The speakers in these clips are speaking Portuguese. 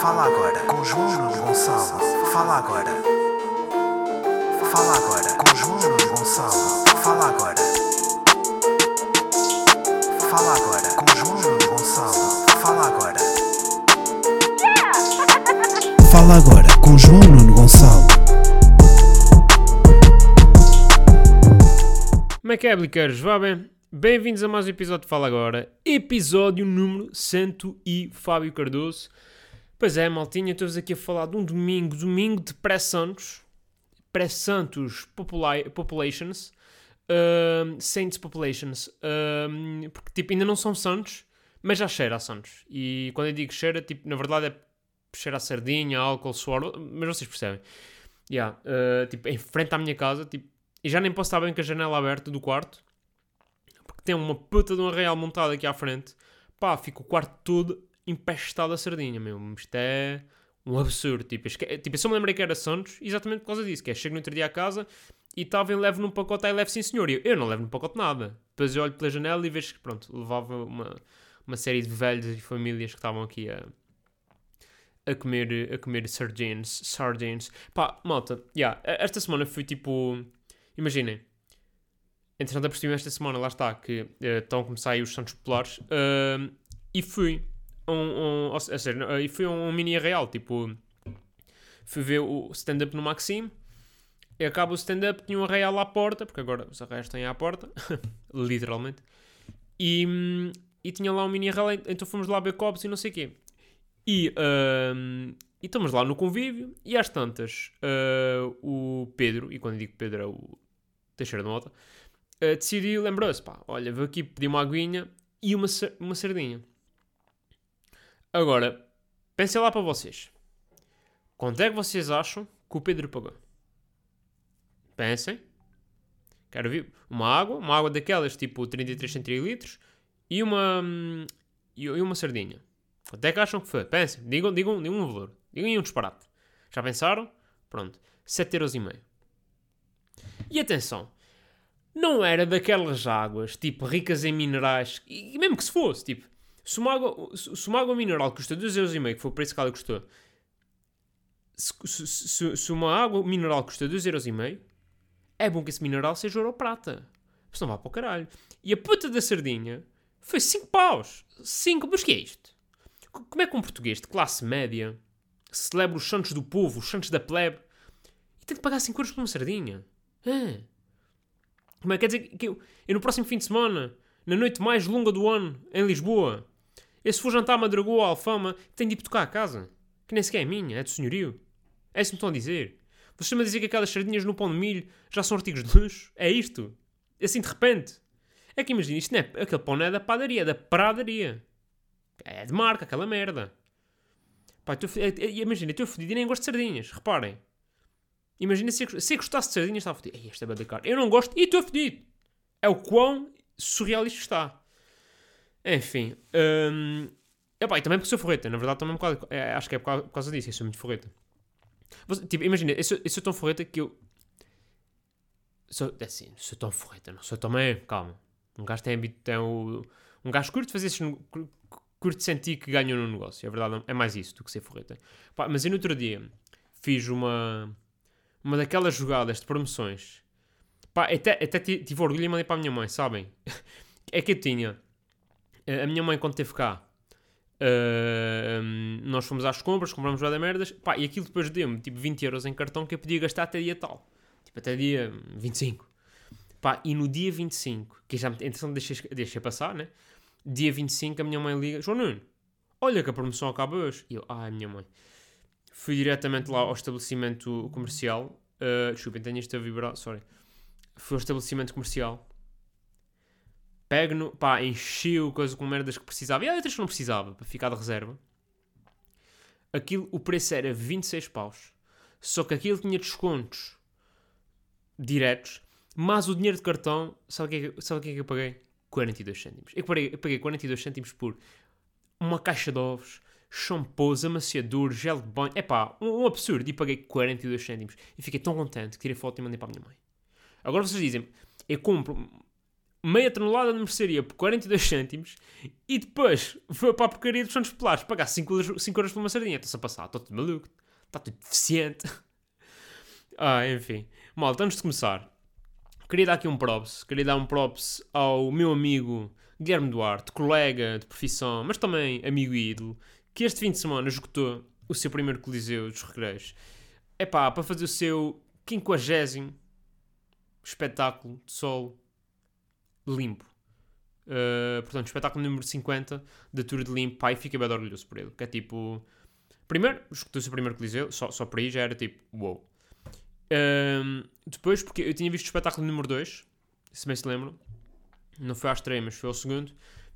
Fala agora com João Gonçalo. Fala agora. Fala agora com João Gonçalo. Fala agora. Fala agora com João Gonçalo. Fala agora. Fala agora com João Nuno Gonçalo. Como é é? Vá bem? Bem-vindos a mais um episódio de Fala Agora. Episódio número 100 e Fábio Cardoso. Pois é, maltinha, estou-vos aqui a falar de um domingo, domingo de pré-santos, pré-santos popula populations, um, saints populations, um, porque tipo, ainda não são santos, mas já cheira a santos. E quando eu digo cheira, tipo, na verdade é cheira a sardinha, álcool, suor, mas vocês percebem. Yeah, uh, tipo, em frente à minha casa, tipo, e já nem posso estar bem com a janela aberta do quarto, porque tem uma puta de uma real montada aqui à frente. Pá, fica o quarto todo empestado a sardinha, meu. Isto é um absurdo. Tipo, esque... tipo, eu só me lembrei que era Santos exatamente por causa disso. Que é, chego no outro dia à casa e talvez levo num pacote, aí levo sim senhor. E eu, eu não levo num pacote nada. Depois eu olho pela janela e vejo que, pronto, levava uma, uma série de velhos e famílias que estavam aqui a, a comer, a comer sardines. Sardines. Pá, malta, yeah, esta semana fui tipo... Imaginem. Entretanto, apercebi esta semana, lá está, que uh, estão a começar aí os Santos Populares. Uh, e fui um, um, ou seja, e fui a um mini real, tipo, fui ver o stand-up no Maxime, e acaba o stand-up, tinha um real à porta, porque agora os arreios têm à porta, literalmente, e, e tinha lá um mini real, então fomos lá ver copos e não sei o quê. E, um, e estamos lá no convívio, e às tantas, uh, o Pedro, e quando digo Pedro é o Teixeira de Mota, uh, decidiu, lembrou-se, pá, olha, vou aqui pedir uma aguinha e uma, uma sardinha. Agora, pensem lá para vocês. Quanto é que vocês acham que o Pedro pagou? Pensem. Quero ver uma água, uma água daquelas tipo 33 centilitros e uma, e uma sardinha. Quanto é que acham que foi? Pensem, digam, digam, digam um valor. Digam um disparate. Já pensaram? Pronto. 7,5€. E atenção, não era daquelas águas, tipo, ricas em minerais, e mesmo que se fosse, tipo, se uma água, se uma água mineral custa 2,5€, que foi o preço que ela custou, se, se, se, uma água mineral custa 2,5€, é bom que esse mineral seja ouro ou prata. Porque não vá para o caralho. E a puta da sardinha foi 5 paus. 5, mas que é isto? Como é que um português de classe média celebra os santos do povo, os santos da plebe, e tem de pagar 5 euros por uma sardinha? Ah. Como é que quer dizer que eu, eu no próximo fim de semana, na noite mais longa do ano, em Lisboa, e se for jantar Madragoa ou Alfama, tenho de ir tocar a casa. Que nem sequer é minha, é do senhorio. É isso que me estão a dizer. Vocês estão a dizer que aquelas sardinhas no pão de milho já são artigos de luxo? É isto? Assim de repente? É que imagina, isto não é, aquele pão não é da padaria, é da pradaria. É de marca, aquela merda. Pá, tô, é, é, imagina, estou fodido e nem gosto de sardinhas. Reparem. Imagina se eu, se gostasse de sardinhas, estava fodido. Ei, esta é cara. Eu não gosto e estou fodido. É o quão surreal isto está. Enfim. Um, epá, e também porque sou forreta, na verdade também um bocado, é, acho que é por causa, por causa disso, eu sou muito forreta. Tipo, imagina, eu sou, eu sou tão forreta que eu... Sou, é assim, sou tão forreta, não sou também, calma. Um gajo tem, tem o... Um gajo curte fazer esses... Curte sentir que ganha no negócio, é verdade, é mais isso do que ser forreta. Mas eu no outro dia fiz uma... Uma daquelas jogadas de promoções. Pá, até, até tive orgulho e mandei para a minha mãe, sabem? É que eu tinha a minha mãe, quando esteve cá, uh, nós fomos às compras, compramos já da merdas, pá, e aquilo depois deu-me tipo 20 euros em cartão que eu podia gastar até dia tal, tipo até dia 25. Pá, e no dia 25, que já então deixei, deixei passar, né? Dia 25 a minha mãe liga, João Nuno, olha que a promoção acaba hoje. E eu, ai, minha mãe. Fui diretamente lá ao estabelecimento comercial, uh, desculpem, tenho isto a vibrar, sorry. Fui ao estabelecimento comercial, pego no, pá, enchi o coisa com merdas que precisava e há outras que não precisava para ficar de reserva. Aquilo, o preço era 26 paus. Só que aquilo tinha descontos diretos, mas o dinheiro de cartão, sabe o que, é, sabe o que é que eu paguei? 42 cêntimos. Eu paguei, eu paguei 42 cêntimos por uma caixa de ovos, shampoos, amaciador, gel de banho. É pá, um, um, absurdo. E paguei 42 cêntimos. E fiquei tão contente que tirei foto e mandei para a minha mãe. Agora vocês dizem, eu compro meia tonelada de mercearia por 42 cêntimos e depois foi para a porcaria dos Santos Polares pagar 5 euros, 5 euros por uma sardinha. Está-se a passar, está tudo maluco, está tudo deficiente. ah, enfim. Malta, antes de começar, queria dar aqui um props. Queria dar um props ao meu amigo Guilherme Duarte, colega de profissão, mas também amigo e ídolo, que este fim de semana esgotou o seu primeiro Coliseu dos Recreios. É pá, para fazer o seu 50 espetáculo de solo limpo. Uh, portanto, espetáculo número 50 da Tour de Limpo, e fiquei bem orgulhoso por ele. Que é tipo. Primeiro, escutou-se o primeiro Coliseu, só, só por aí já era tipo, wow. Uh, depois, porque eu tinha visto o espetáculo número 2, se bem se lembram. Não foi à estreia, mas foi ao segundo.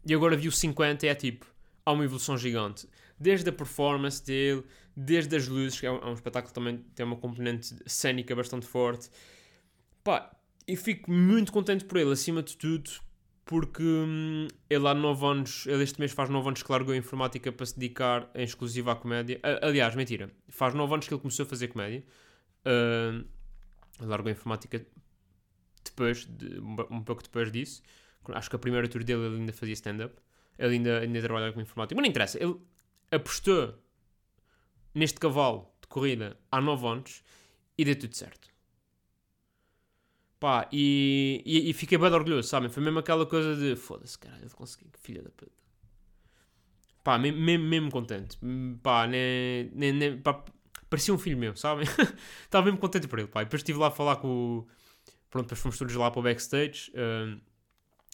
E agora vi o 50 e é tipo, há uma evolução gigante. Desde a performance dele, desde as luzes, que é um, é um espetáculo também tem uma componente cênica bastante forte. Pá, e fico muito contente por ele, acima de tudo, porque hum, ele há 9 anos, ele este mês faz 9 anos que largou a informática para se dedicar em exclusiva à comédia. aliás, mentira, faz 9 anos que ele começou a fazer comédia. Uh, largou a informática depois, de, um pouco depois disso. Acho que a primeira tour dele ele ainda fazia stand-up. Ele ainda, ainda trabalhava com informática. Mas não interessa, ele apostou neste cavalo de corrida há 9 anos e deu tudo certo. Pá, e, e, e fiquei bem orgulhoso, sabem? Foi mesmo aquela coisa de foda-se, caralho, eu consegui, filha da puta. Pá, mesmo, mesmo, contente. Pá, nem, parecia um filho meu, sabem? Estava mesmo contente por ele, pá. E depois estive lá a falar com o. Pronto, depois fomos todos lá para o backstage. Uh,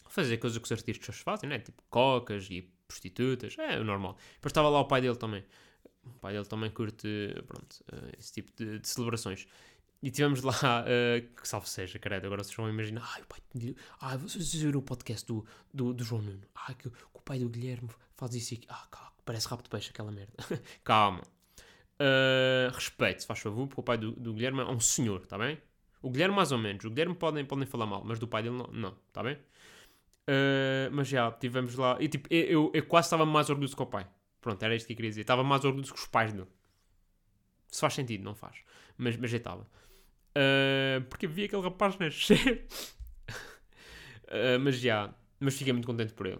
fazer coisas que os artistas fazem, né? Tipo cocas e prostitutas, é o normal. Depois estava lá o pai dele também. O pai dele também curte, pronto, uh, esse tipo de, de celebrações. E tivemos lá, uh, que salve seja, credo, agora vocês vão imaginar, ai, o pai, ai vocês viram o podcast do, do, do João Nuno, ai, que, que, o pai do Guilherme faz isso aqui, ah, calma, parece de peixe aquela merda. calma. Uh, respeito, se faz favor, porque o pai do, do Guilherme é um senhor, está bem? O Guilherme mais ou menos, o Guilherme podem, podem falar mal, mas do pai dele não, está bem? Uh, mas já, tivemos lá, e tipo, eu, eu, eu quase estava mais orgulhoso que o pai. Pronto, era isto que eu queria dizer. Estava mais orgulhoso que os pais dele. Se faz sentido, não faz. Mas, mas já estava. Uh, porque vi aquele rapaz nascer. uh, mas já. Mas fiquei muito contente por ele.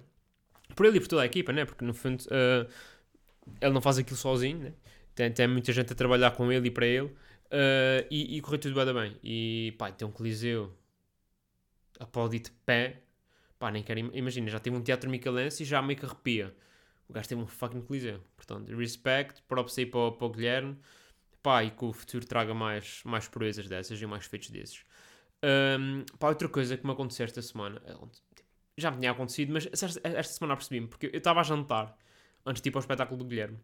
Por ele e por toda a equipa, né? Porque no fundo uh, ele não faz aquilo sozinho, né? Tem, tem muita gente a trabalhar com ele e para ele. e, e correu tudo bem, bem. E pá, tem um coliseu aplaudir de pé. Pá, nem quero. Imagina, já tive um teatro micalense e já meio que arrepia. O gajo teve um fucking coliseu. Portanto, respect, props aí para, para o Guilherme pá, e que o futuro traga mais, mais proezas dessas e mais feitos desses. Um, pá, outra coisa que me aconteceu esta semana, é já me tinha acontecido, mas esta, semana percebi-me, porque eu estava a jantar antes de ir para o espetáculo do Guilherme.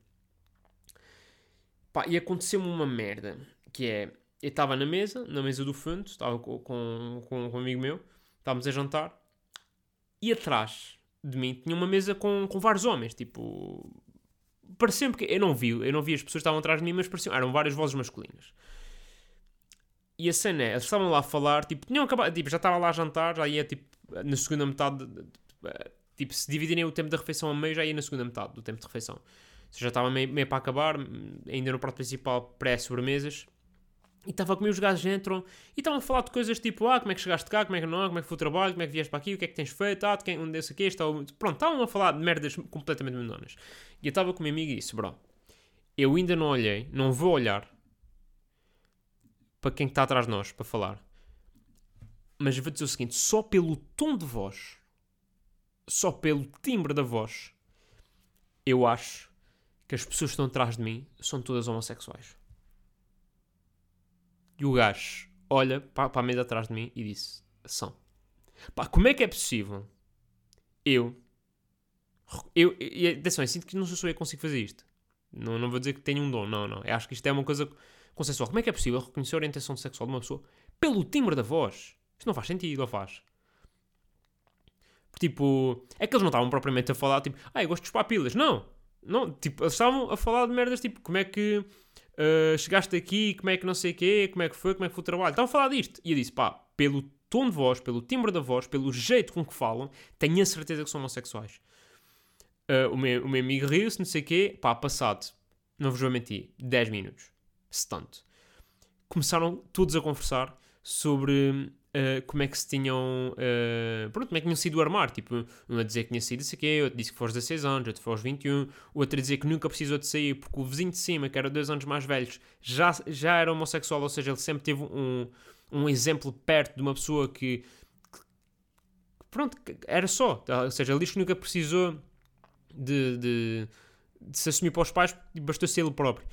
Pá, e aconteceu-me uma merda, que é, eu estava na mesa, na mesa do fundo, estava com, com, com um amigo meu, estávamos a jantar, e atrás de mim tinha uma mesa com, com vários homens, tipo, pareceu porque eu não vi, eu não vi as pessoas que estavam atrás de mim, mas pareciam, eram várias vozes masculinas. E a cena é, eles estavam lá a falar, tipo, tinham acabado, tipo, já estava lá a jantar, já ia, tipo, na segunda metade, tipo, se dividirem o tempo da refeição a meio, já ia na segunda metade do tempo de refeição. Ou seja, já estava meio, meio para acabar, ainda no prato principal, pré-sobremesas. E estava comigo, os gajos entram e estavam a falar de coisas tipo: Ah, como é que chegaste cá, como é que não, como é que foi o trabalho, como é que vieste para aqui, o que é que tens feito, ah, de quem, onde é aqui, está. Pronto, estavam a falar de merdas completamente menores. E eu estava com o meu amigo e disse: Bro, eu ainda não olhei, não vou olhar para quem está atrás de nós para falar. Mas vou dizer o seguinte: só pelo tom de voz, só pelo timbre da voz, eu acho que as pessoas que estão atrás de mim são todas homossexuais. E o gajo olha para, a mesa atrás de mim e disse: São. Pá, como é que é possível eu. Eu, e atenção, eu sinto que não sou eu que consigo fazer isto. Não, não vou dizer que tenho um dom, não, não. Eu acho que isto é uma coisa consensual. Como é que é possível reconhecer a orientação sexual de uma pessoa pelo timbre da voz? Isto não faz sentido, ou faz? Tipo, é que eles não estavam propriamente a falar, tipo, ah, eu gosto de papilas. Não, não, tipo, eles estavam a falar de merdas, tipo, como é que uh, chegaste aqui, como é que não sei o quê, como é que foi, como é que foi o trabalho. Estavam a falar disto. E eu disse, pá, pelo tom de voz, pelo timbre da voz, pelo jeito com que falam, tenho a certeza que são homossexuais. Uh, o, meu, o meu amigo riu-se, não sei o quê, pá, passado, não vos vou mentir, 10 minutos, se tanto. Começaram todos a conversar sobre uh, como é que se tinham. Uh, pronto, como é que tinham sido armar. Tipo, um a dizer que tinha sido isso aqui, outro disse que aos 16 anos, outro aos 21, o outro a dizer que nunca precisou de sair porque o vizinho de cima, que era dois anos mais velhos, já, já era homossexual, ou seja, ele sempre teve um, um exemplo perto de uma pessoa que. que pronto, era só. Ou seja, ele diz que nunca precisou de, de, de se assumir para os pais, bastou ser ele próprio.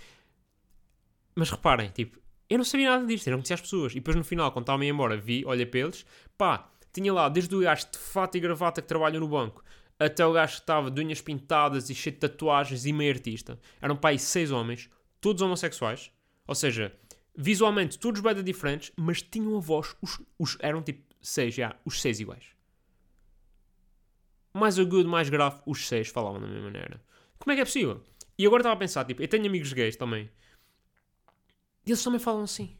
Mas reparem, tipo, eu não sabia nada disto, eu não conhecia as pessoas. E depois no final, quando estava a ir embora, vi, olha para eles, pá, tinha lá desde o gajo de fato e gravata que trabalha no banco, até o gajo que estava de unhas pintadas e cheio de tatuagens e meio artista. Eram pá, seis homens, todos homossexuais. Ou seja, visualmente todos bem diferentes, mas tinham a voz, os, os, eram tipo seis, já, os seis iguais. Mais agudo, mais grave, os seis falavam da mesma maneira. Como é que é possível? E agora estava a pensar, tipo, eu tenho amigos gays também. E eles também falam assim.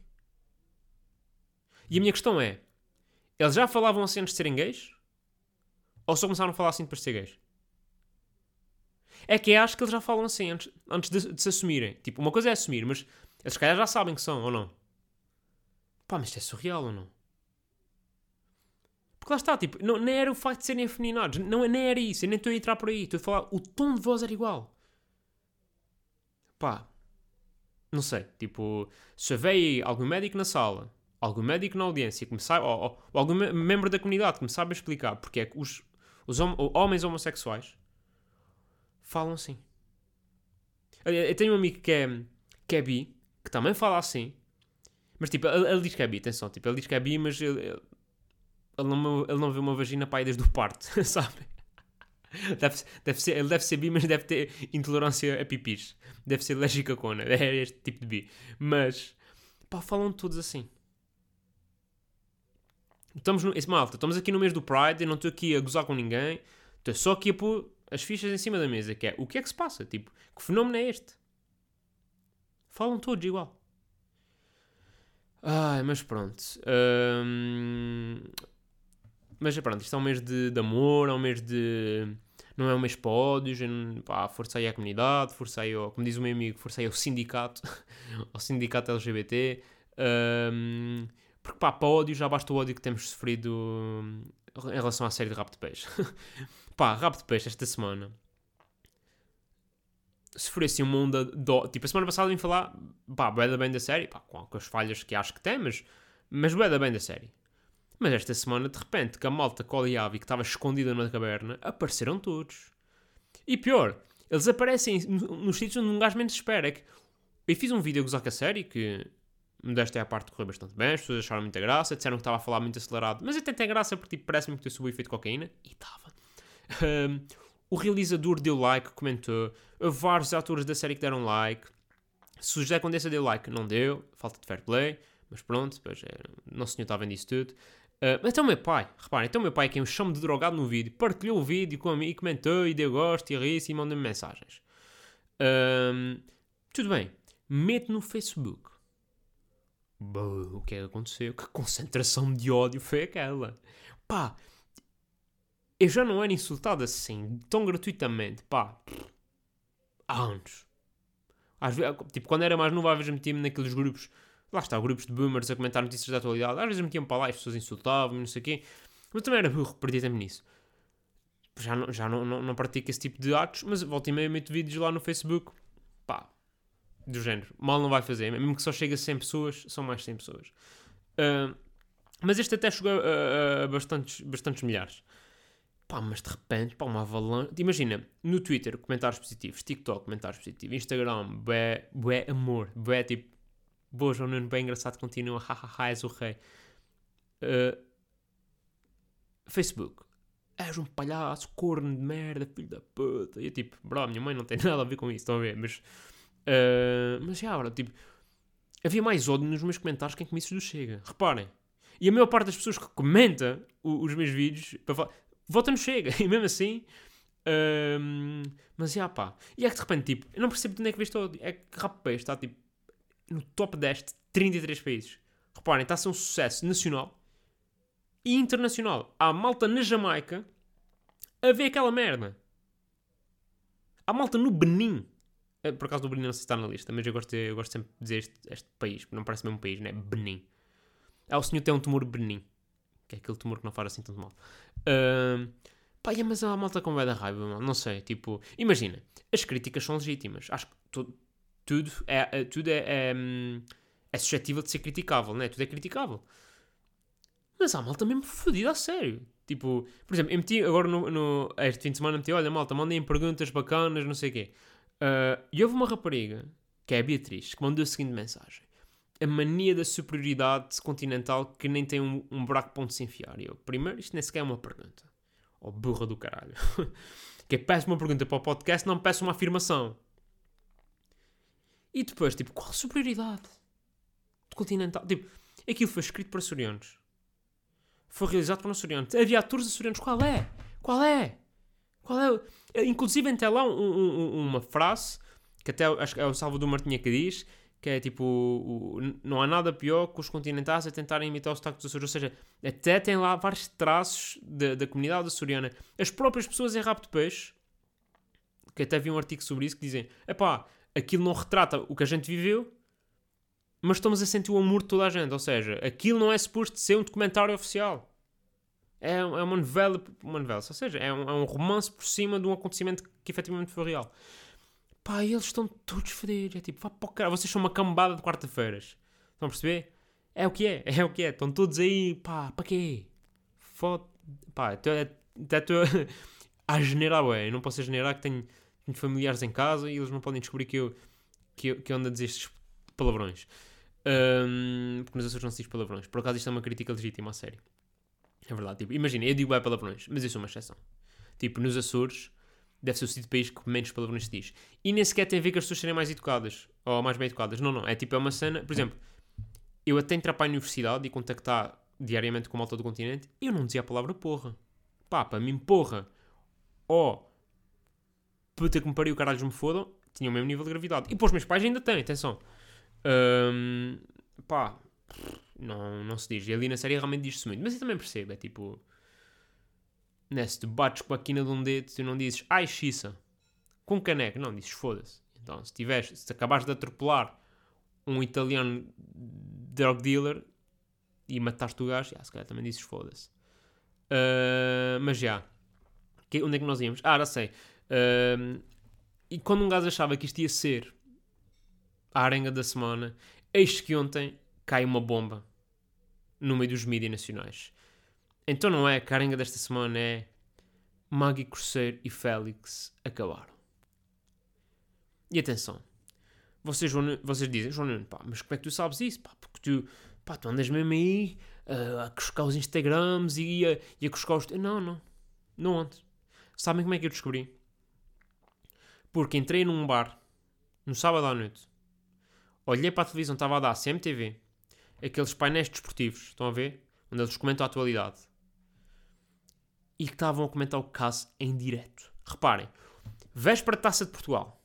E a minha questão é: eles já falavam assim antes de serem gays? Ou só começaram a falar assim depois de ser gays? É que acho que eles já falam assim antes, antes de, de, se assumirem. Tipo, uma coisa é assumir, mas eles calhar já sabem que são, ou não? Pá, mas isto é surreal ou não? Porque lá está, tipo, não, nem era o facto de serem afeminados, não, nem era isso, eu nem estou a entrar por aí, estou a falar, o tom de voz era igual. Pá, não sei, tipo, se houver algum médico na sala, algum médico na audiência saiba, ou, ou, algum membro da comunidade que me saiba explicar porque é que os, os hom homens homossexuais falam assim. Eu, eu, tenho um amigo que é, que é bi, que também fala assim, mas tipo, ele, ele diz que é bi, atenção, tipo, ele diz que é bi, mas ele, ele, não, ele não vê uma vagina pai desde o parto, sabe? Deve, deve ser, ele deve ser bi, mas deve ter intolerância a pipis. Deve ser alérgico cona. É este tipo de bi. Mas, pá, falam todos assim. Estamos no, esse malta, estamos aqui no mês do Pride, eu não estou aqui a gozar com ninguém, estou só aqui a pôr as fichas em cima da mesa, que é, o que é que se passa? Tipo, que fenómeno é este? Falam todos igual. Ai, mas pronto. Hum, mas pronto, isto é um mês de, de amor, é um mês de. Não é um mês para ódios, pá, força aí à comunidade, força aí, ao, como diz o meu amigo, força aí ao sindicato, ao sindicato LGBT. Um, porque pá, para ódio já basta o ódio que temos sofrido em relação à série de Rap de Peixe. pá, Rap de Peixe esta semana sofreu assim uma onda de... Tipo, a semana passada vim falar, pá, bué bem da série, pá, com, as falhas que acho que tem, mas, mas bué bem da série. Mas esta semana, de repente, que a malta Coliavi que estava escondida na caverna, apareceram todos. E pior, eles aparecem nos sítios onde um gajo menos espera. É que eu fiz um vídeo a gozar com a série que desta é a parte correu bastante bem, as pessoas acharam muita graça, disseram que estava a falar muito acelerado, mas até tem graça porque tipo, parece-me que eu subi efeito de cocaína, e estava. Um, o realizador deu like, comentou, vários atores da série que deram like, se o José Condessa deu like, não deu, falta de fair play, mas pronto, depois é, não senhor estava nisso tudo. Uh, então meu pai, reparem, então meu pai, que é um chamo de drogado no vídeo, partilhou o vídeo comigo, comentou e deu gosto e ri-se e mandou-me mensagens. Uh, tudo bem, mete no Facebook. Boa, o que é que aconteceu? Que concentração de ódio foi aquela? Pá, eu já não era insultado assim, tão gratuitamente, pá, há anos. Às vezes, tipo, quando era mais novo, às vezes metia-me naqueles grupos Lá está, grupos de boomers a comentar notícias da atualidade. Às vezes metiam para lá e as pessoas insultavam não sei o quê. Mas também era burro, perdi tempo nisso. Já, não, já não, não, não pratico esse tipo de atos, mas volta e meia meto vídeos lá no Facebook. Pá, do género. Mal não vai fazer. Mesmo que só chegue a 100 pessoas, são mais 100 pessoas. Uh, mas este até chegou a, a, a, bastantes, bastantes milhares. Pá, mas de repente, pá, uma avalanche. Imagina, no Twitter, comentários positivos, TikTok, comentários positivos, Instagram, bué, bué amor, bué tipo Boa, João Nuno, bem engraçado, continua. Hahaha, és o rei. Uh, Facebook. És um palhaço, corno de merda, filho da puta. E eu tipo, bro, minha mãe não tem nada a ver com isso, estão a ver? Mas, uh, mas já, bro, tipo, havia mais ódio nos meus comentários que em comícios do Chega. Reparem. E a maior parte das pessoas que comenta os meus vídeos para falar, vota no Chega. E mesmo assim, uh, mas já pá. E é que de repente, tipo, eu não percebo de onde é que viste ódio. É que rapaz, está tipo no top 10 de 33 países. Reparem, está a ser um sucesso nacional e internacional. Há malta na Jamaica a ver aquela merda. Há malta no Benin. Eh, por acaso do Benin não sei se está na lista, mas eu gosto, eu gosto sempre de dizer este, este país, porque não parece mesmo um país, né? Benin. É o senhor tem um tumor Benin. que é aquele tumor que não faz assim tanto mal. Ahm, pá, é, mas a malta com vai da raiva, mano. não sei, tipo, imagina, as críticas são legítimas, acho que tudo é, é- tudo é, é, hum, é suscetível de ser criticável, né? Tudo é criticável. Mas há malta mesmo fodida a sério. Tipo, por exemplo, eu meti agora no, no- este fim de semana, meti, olha malta, mandem perguntas bacanas, não sei o quê. Ah, e houve uma rapariga, que é a Beatriz, que mandou a seguinte mensagem. A mania da superioridade continental que nem tem um, um buraco para onde se enfiar. E eu, primeiro, isto nem sequer é uma pergunta. Oh, burra do caralho. que é, peço uma pergunta para o podcast, não peço uma afirmação. E depois, tipo, qual superioridade? Continental. Tipo, aquilo foi escrito para açorianos. Foi realizado por açorianos. Havia atores açorianos. Qual é? Qual é? Qual é? o- Inclusive, tem lá um- um- um- uma frase que até acho que é o Salvador Martinha que diz que é tipo: o- o- não há nada pior que os continentais a tentarem imitar o sotaque dos Açores. Ou seja, até tem lá vários traços da, da comunidade açoriana. As próprias pessoas em Rabo de Peixe, que até vi um artigo sobre isso, que dizem: epá, aquilo não retrata o que a gente viveu, mas estamos a sentir o amor de toda a gente. Ou seja, aquilo não é suposto ser um documentário oficial. É, é uma novela, uma novela, ou seja, é um, é um romance por cima de um acontecimento que efetivamente foi real. Pá, e eles estão todos fodidos. É tipo, vá para o caralho, vocês são uma cambada de quarta-feiras. Estão a perceber? É o que é, é o que é. Estão todos aí, pá, para quê? Foda. Pá, até estou a generar, ué. Eu não posso generar que tenho, tenho familiares em casa e eles não podem descobrir que eu, que eu, que eu ando a dizer estes palavrões. Ahm, porque nos Açores não se diz palavrões. Por acaso isto é uma crítica legítima, a sério. É verdade. Tipo, imagina, eu digo bem palavrões, mas eu sou uma exceção. Tipo, nos Açores deve ser o sítio do país que menos palavrões se diz. E nem sequer tem a ver com as pessoas serem mais educadas ou mais bem educadas. Não, não. É tipo, é uma cena. Por exemplo, eu até entrar para a universidade e contactar diariamente com a malta do continente, eu não dizia a palavra porra. Pá, para mim, porra. Puta que me pariu, caralhos me fodam, tinha o mesmo nível de gravidade. E para os meus pais ainda têm, atenção. Ahm, pá, não, não se diz. E ali na série realmente diz-se muito. Mas eu também percebo, é tipo. Né, se tu bates com a quina de um dedo, tu não dizes ai xissa. Com caneco, não, dizes foda-se. Então, se tiveres, se acabares de atropelar um italiano drug dealer e mataste o gajo, já, se calhar também dizes foda-se. Ah, mas já. Que- onde é que nós íamos? Ah, já sei. Ah, e quando um gajo achava que isto ia ser a arenga da semana, eis que ontem cai uma bomba no meio dos mídias nacionais. Então não é a arenga desta semana é Maggie Cruzeiro e Félix acabaram. E atenção, vocês, Nu- vocês dizem, João Nuno, pá, mas como é que tu sabes isso? Pá, porque tu, pá, tu andas mesmo aí ah, a cuscar os Instagrams e a, e a cuscar os... Não, não, não ando. Sabem como é que eu descobri? Porque entrei num bar no sábado à noite, olhei para a televisão, estava a dar CMTV, aqueles painéis desportivos, estão a ver? Onde eles comentam a atualidade. E que estavam a comentar o caso em direto. Reparem, véspera de taça de Portugal.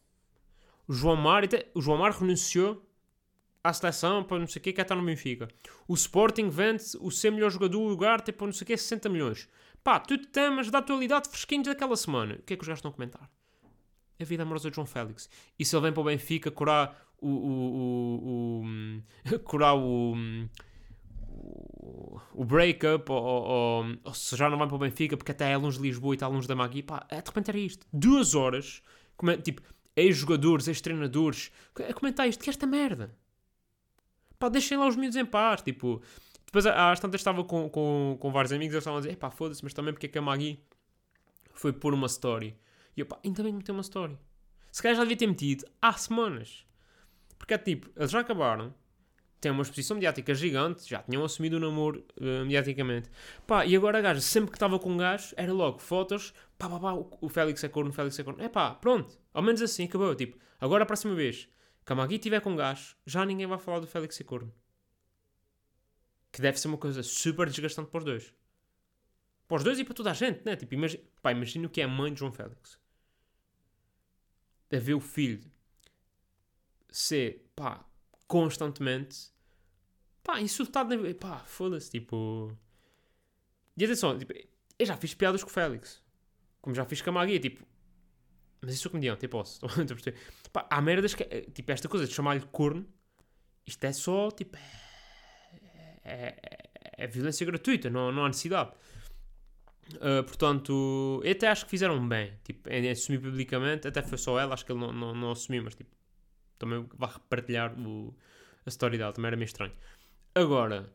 O João Mar, o João Mar renunciou à seleção para não sei o que, quer estar no Benfica. O Sporting vende o ser melhor jogador do lugar, tipo não sei o que, 60 milhões. Pá, tudo temas da atualidade fresquinhos daquela semana. O que é que os gajos estão a comentar? A vida amorosa de João Félix. E se ele vem para o Benfica curar o. o, o, o hum, curar o. hum, o- o breakup, ou, ou- ou- se já não vai para o Benfica porque até é longe de Lisboa e está longe da Magui, pá, é, de repente era isto. Duas horas, come- tipo, ex-jogadores, ex-treinadores, a comentar isto, que é esta merda. Pá, deixem lá os miúdos em paz, tipo... Depois, às tantas, estava com, com, com vários amigos, eles estavam a dizer, pá, foda-se, mas também porque é que a Magui foi pôr uma story. E eu, pá, ainda bem que meteu uma story. Se calhar já devia ter metido há semanas. Porque é tipo, eles já acabaram, têm uma exposição mediática gigante, já tinham assumido o namoro eh, mediaticamente. Pá, e agora a sempre que estava com gajo, era logo fotos, pá, pá, pá, o, o Félix é corno, o Félix é corno. É pá, pronto, ao menos assim, acabou. Tipo, agora a próxima vez que a Magui tiver com gajo, já ninguém vai falar do Félix é corno. Que deve ser uma coisa super desgastante para os dois. Para os dois e para toda a gente, né? Tipo, pá, imagina o que é a mãe de João Félix. A ver o filho ser, pá, constantemente, pá, insultado, na... pá, foda-se, tipo... E atenção, tipo, eu já fiz piadas com o Félix. Como já fiz com a Magui, tipo... Mas isso é comediante, eu posso. Estou a. Pá, há merdas que... é, Tipo, esta coisa de chamar-lhe corno, isto é só, tipo... É, é, é violência gratuita, não, não há necessidade. Uh, portanto, eu até acho que fizeram bem, tipo, em assumir publicamente, até foi só ela, acho que ele não, não, não assumiu, mas tipo, também vai repartilhar o, a história dela, também era meio estranho. Agora,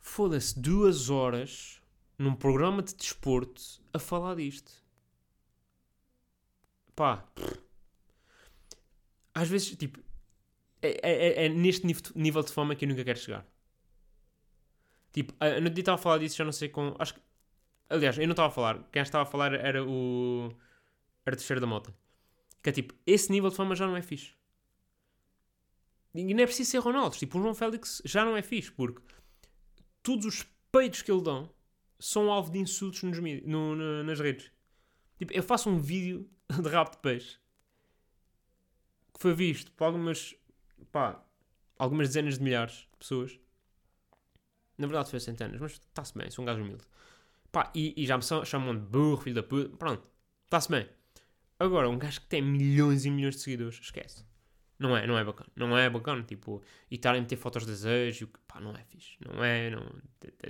foda-se, duas horas num programa de desporto a falar disto. Pá, às vezes, tipo, é, é, é neste nível de fama que eu nunca quero chegar. Tipo, eu não estava a falar disso, já não sei com. Acho que. Aliás, eu não estava a falar. Quem estava a falar era o. Era o da Mota. Que é tipo, esse nível de fama já não é fixe. E não é preciso ser Ronaldo. Tipo, o João Félix já não é fixe, porque todos os peitos que ele dão são alvo de insultos nos, no, no, nas redes. Tipo, eu faço um vídeo de rabo de peixe que foi visto por algumas, pá, algumas dezenas de milhares de pessoas. Na verdade foi centenas, mas está-se bem, sou um gajo humilde. Pá, e, e já me chamam de burro, filho da puta. Pronto, está-se bem. Agora, um gajo que tem milhões e milhões de seguidores, esquece. Não é, não é bacana. Não é bacana, tipo, e estarem a meter fotos de desejo, pá, não é fixe. Não é, não,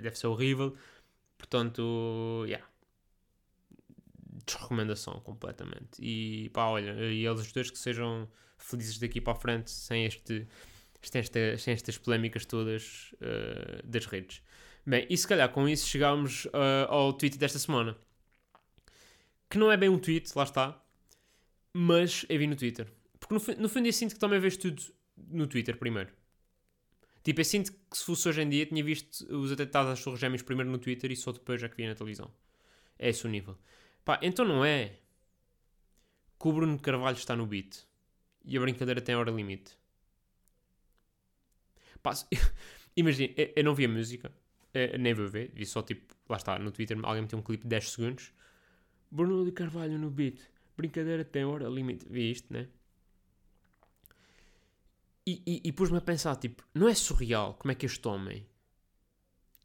deve ser horrível. Portanto, yeah. Desrecomendação completamente. E pá, olha, e eles dois que sejam felizes daqui para a frente sem, este, sem, esta, sem estas polémicas todas uh, das redes. Bem, e se calhar com isso chegámos uh, ao tweet desta semana. Que não é bem um tweet, lá está. Mas eu vi no Twitter. Porque no, no fundo eu sinto que também vejo tudo no Twitter primeiro. Tipo, eu sinto que se fosse hoje em dia tinha visto os atentados às Torres Gêmeas primeiro no Twitter e só depois já que vi na televisão. É esse o nível. Pá, então não é que o Bruno Carvalho está no beat e a brincadeira tem hora limite. Pá, imagina, eu, eu, não vi a música, nem vou ver, vi só tipo, lá está, no Twitter alguém meteu um clipe de 10 segundos. Bruno de Carvalho no beat, brincadeira tem hora limite. Vi isto, né? E, e, e pus-me a pensar, tipo, não é surreal como é que este homem,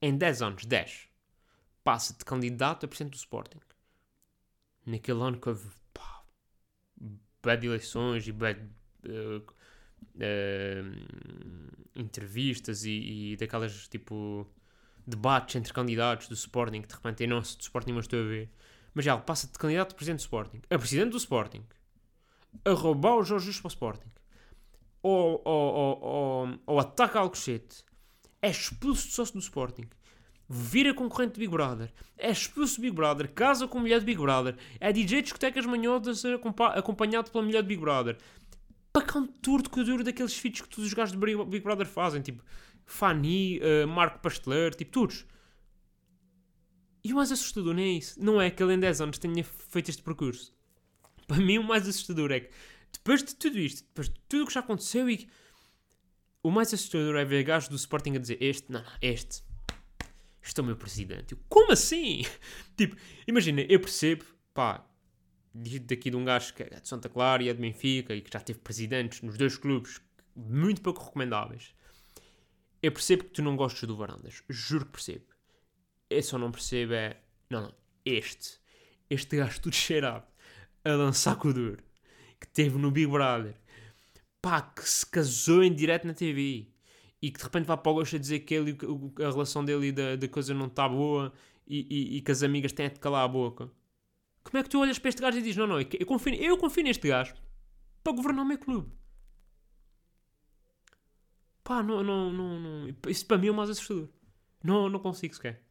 em 10 anos, 10, passa de candidato a presidente do Sporting. Naquele ano que houve, pá, bad eleições e bad uh, uh, entrevistas e, e, daquelas, tipo, debates entre candidatos do Sporting, que de repente eu não do Sporting, mas estou a ver. Mas já, passa de candidato a presidente do Sporting, a presidente do Sporting, a roubar os Jorge para o Sporting ou, ou, ou, ou ataca Alcochete, é expulso de sócio do Sporting, vira concorrente de Big Brother, é expulso de Big Brother, casa com a mulher de Big Brother, é DJ de discotecas manhosas acompanhado pela mulher de Big Brother. Um tour de duro daqueles feats que todos os gajos de Big Brother fazem, tipo Fanny, uh, Marco Pasteleiro, tipo todos. E o mais assustador não é isso. Não é que ele em 10 anos tenha feito este percurso. Para mim o mais assustador é que depois de tudo isto, depois de tudo o que já aconteceu e o mais assustador é ver gajos do Sporting a dizer este, não, este, este é o meu presidente. Eu, Como assim? tipo, imagina, eu percebo, pá, daqui de um gajo que é de Santa Clara e é de Benfica e que já teve presidentes nos dois clubes muito pouco recomendáveis. Eu percebo que tu não gostas do Varandas. Juro que percebo. Eu só não percebo é... Não, não. Este. Este gajo tudo cheirado. A dançar com o duro que teve no Big Brother, pá, que se casou em direto na TV e que de repente vai para o gosto a dizer que ele, a relação dele e da, da coisa não está boa e, e, e, que as amigas têm de calar a boca. Como é que tu olhas para este gajo e dizes: Não, não, eu confio, eu confio neste gajo para governar o meu clube? Pá, não, não, não, não. Isso para mim é o mais assustador. Não, não consigo sequer.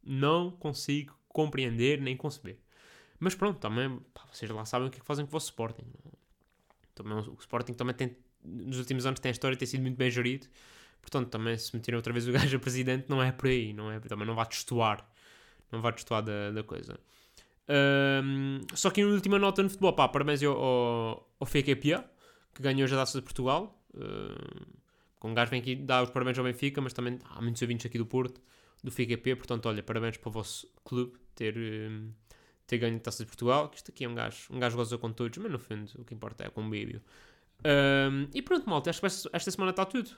Não consigo compreender nem conceber. Mas pronto, também, pá, vocês lá sabem o que é que fazem com o vosso Sporting. Também, o Sporting também tem, nos últimos anos tem a história de ter sido muito bem gerido. Portanto, também se meterem outra vez o gajo a presidente, não é por aí, não é? Também não vai destoar. Não vai destoar da, da coisa. Um, só que em última nota no futebol, pá, parabéns ao, ao, ao FKPA, que ganhou a Taça de Portugal. Com um gajo vem aqui dar os parabéns ao Benfica, mas também há muitos ouvintes aqui do Porto, do FKP, portanto, olha, parabéns para o vosso clube ter, ter ganho a Taça de Portugal, que isto aqui é um gajo, um gajo goza com todos, mas no fundo o que importa é com o bíbio. Um, e pronto, malta, acho que esta semana está tudo.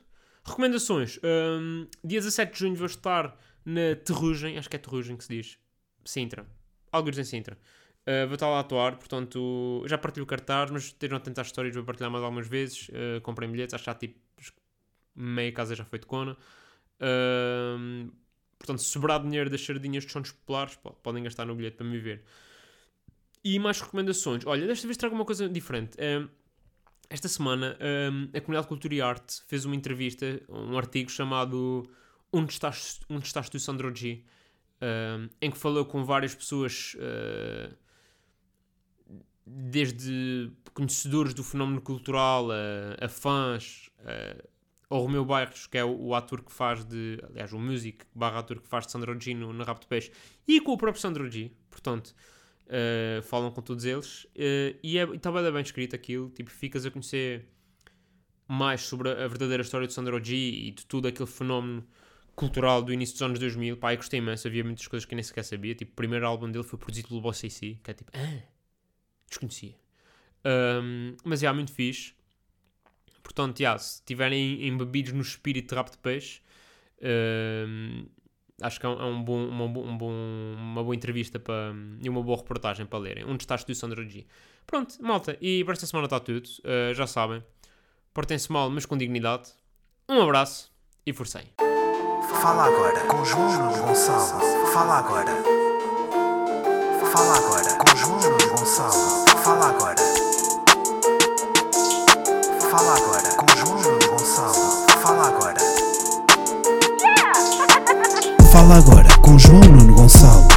Recomendações. Um, dia 17 de junho vou estar na Terrugem, acho que é Terrugem que se diz. Sintra. Alguns em Sintra. Uh, vou estar lá a atuar, portanto, já partilho cartaz, mas estejam atentos às histórias, vou partilhar mais algumas vezes. Uh, bilhetes, acho que já tipo meia casa já foi de cona. Uh, Portanto, se sobrar dinheiro das sardinhas dos sonhos populares, po- podem gastar no bilhete para me ver. E mais recomendações. Olha, desta vez trago uma coisa diferente. Ahm, esta semana, ahm, a Comunidade de Cultura e Arte fez uma entrevista, um artigo chamado Onde estás, onde estás tu, Sandro G? Ahm, em que falou com várias pessoas, ah, desde conhecedores do fenómeno cultural a, a fãs, a, ao Romeu Bairros, que é o, o ator que faz de. Aliás, o músico barra ator que faz de Sandro G no, no Rabo de Peixe, e com o próprio Sandro G. Portanto, uh, falam com todos eles. uh, e é- está bem, escrito aquilo. Tipo, ficas a conhecer mais sobre a, verdadeira história de Sandro G e de tudo aquele fenómeno cultural do início dos anos 2000. Pá, eu gostei imenso. Havia muitas coisas que eu nem sequer sabia. Tipo, o primeiro álbum dele foi produzido pelo Boss AC, que é tipo, ah, desconhecia. Um, mas é muito fixe. Portanto, já, se estiverem embebidos no espírito de rabo de peixe, hum, acho que é um, é bom, uma, um bom- uma boa entrevista para, e uma boa reportagem para lerem. Onde estás tu, Sandra G? Pronto, malta, e para esta semana está tudo. Uh, já sabem, portem-se mal, mas com dignidade. Um abraço e forcei. Fala agora com João Gonçalo. Fala agora. Fala agora com João Gonçalo. João Nuno Gonçalo.